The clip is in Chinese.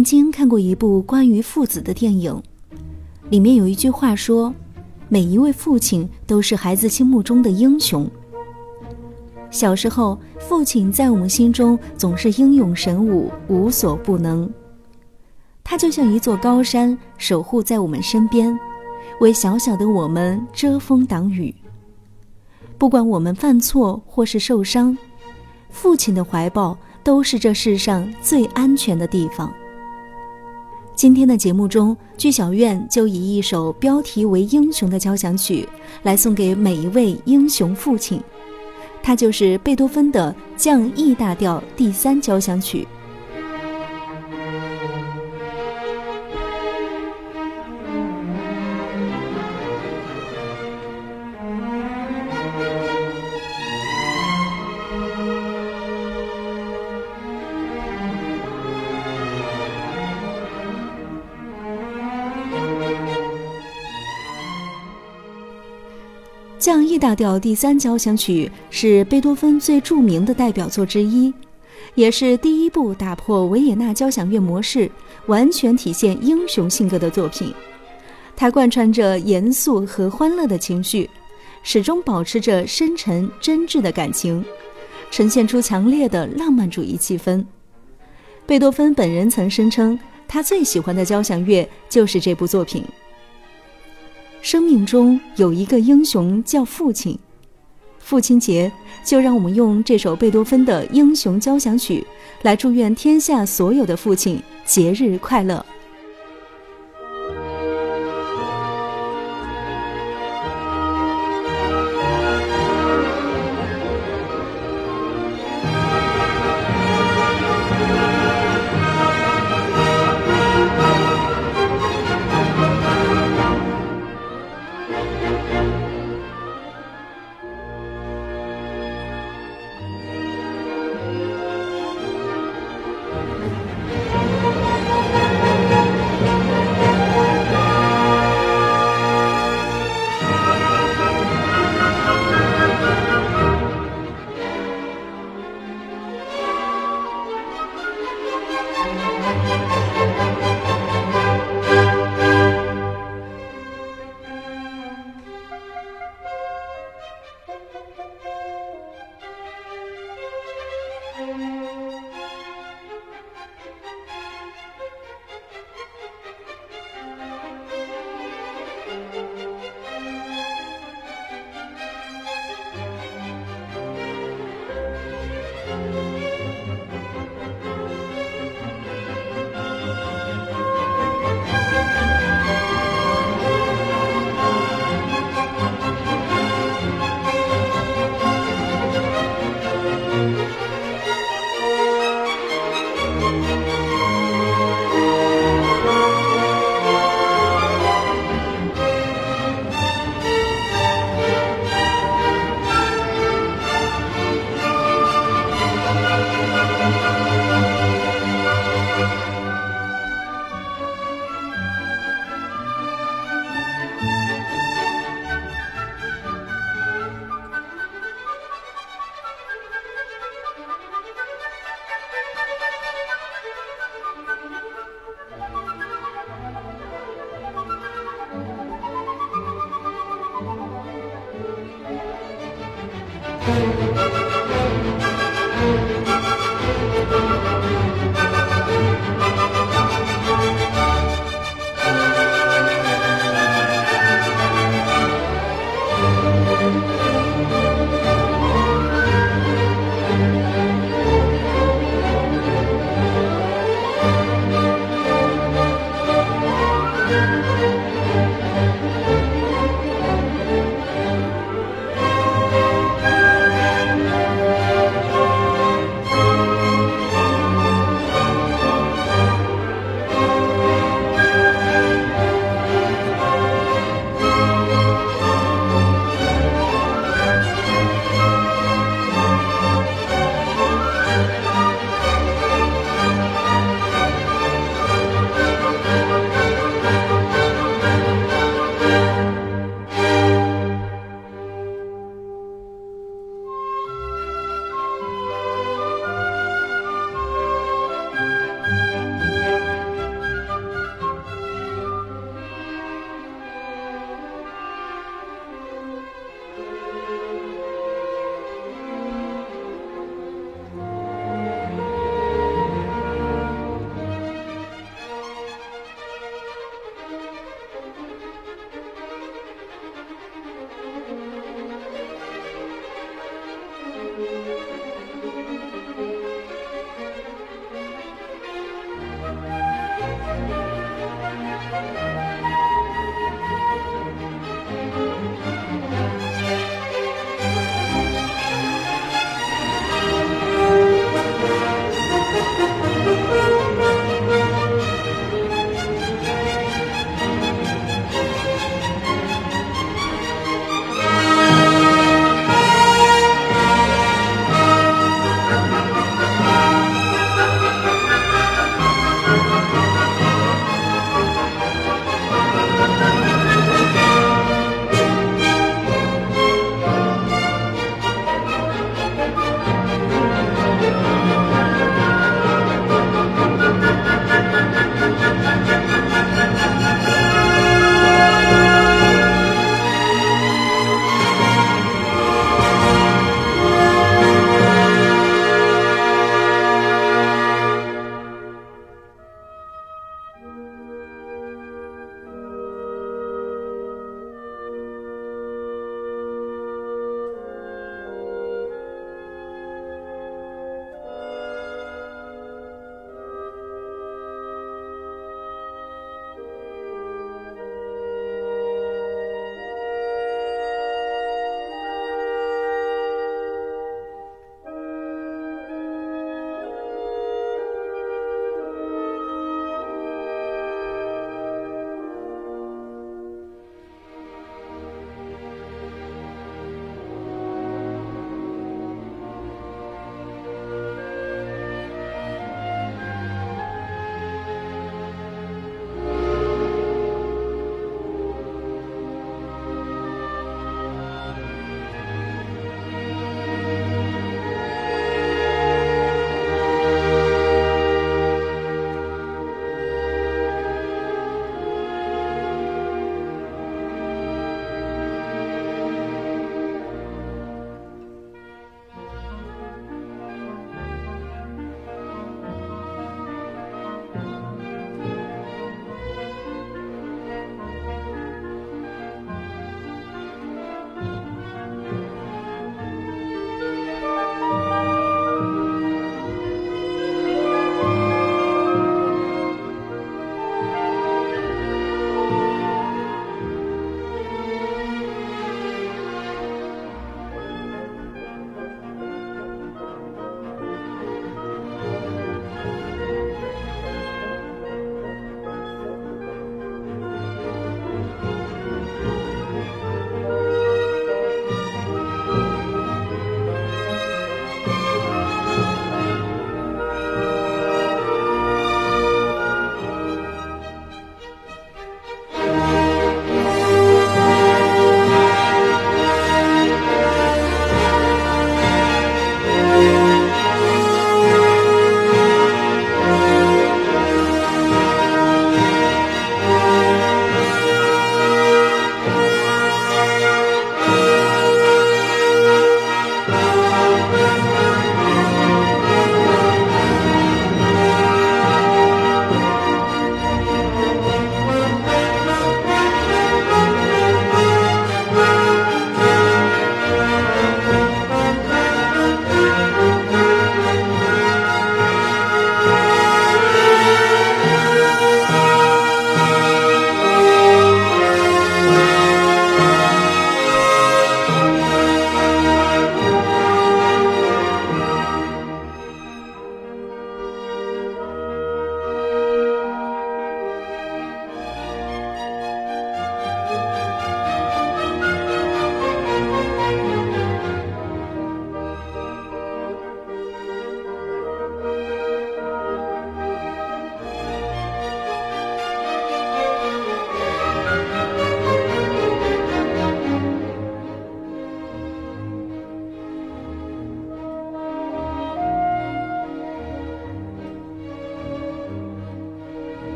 曾经看过一部关于父子的电影，里面有一句话说：“每一位父亲都是孩子心目中的英雄。”小时候，父亲在我们心中总是英勇神武、无所不能。他就像一座高山，守护在我们身边，为小小的我们遮风挡雨。不管我们犯错或是受伤，父亲的怀抱都是这世上最安全的地方。今天的节目中，剧小院就以一首标题为《英雄》的交响曲，来送给每一位英雄父亲。它就是贝多芬的降 E 大调第三交响曲。降 E 大调第三交响曲是贝多芬最著名的代表作之一，也是第一部打破维也纳交响乐模式、完全体现英雄性格的作品。它贯穿着严肃和欢乐的情绪，始终保持着深沉真挚的感情，呈现出强烈的浪漫主义气氛。贝多芬本人曾声称，他最喜欢的交响乐就是这部作品。生命中有一个英雄叫父亲，父亲节就让我们用这首贝多芬的《英雄交响曲》来祝愿天下所有的父亲节日快乐。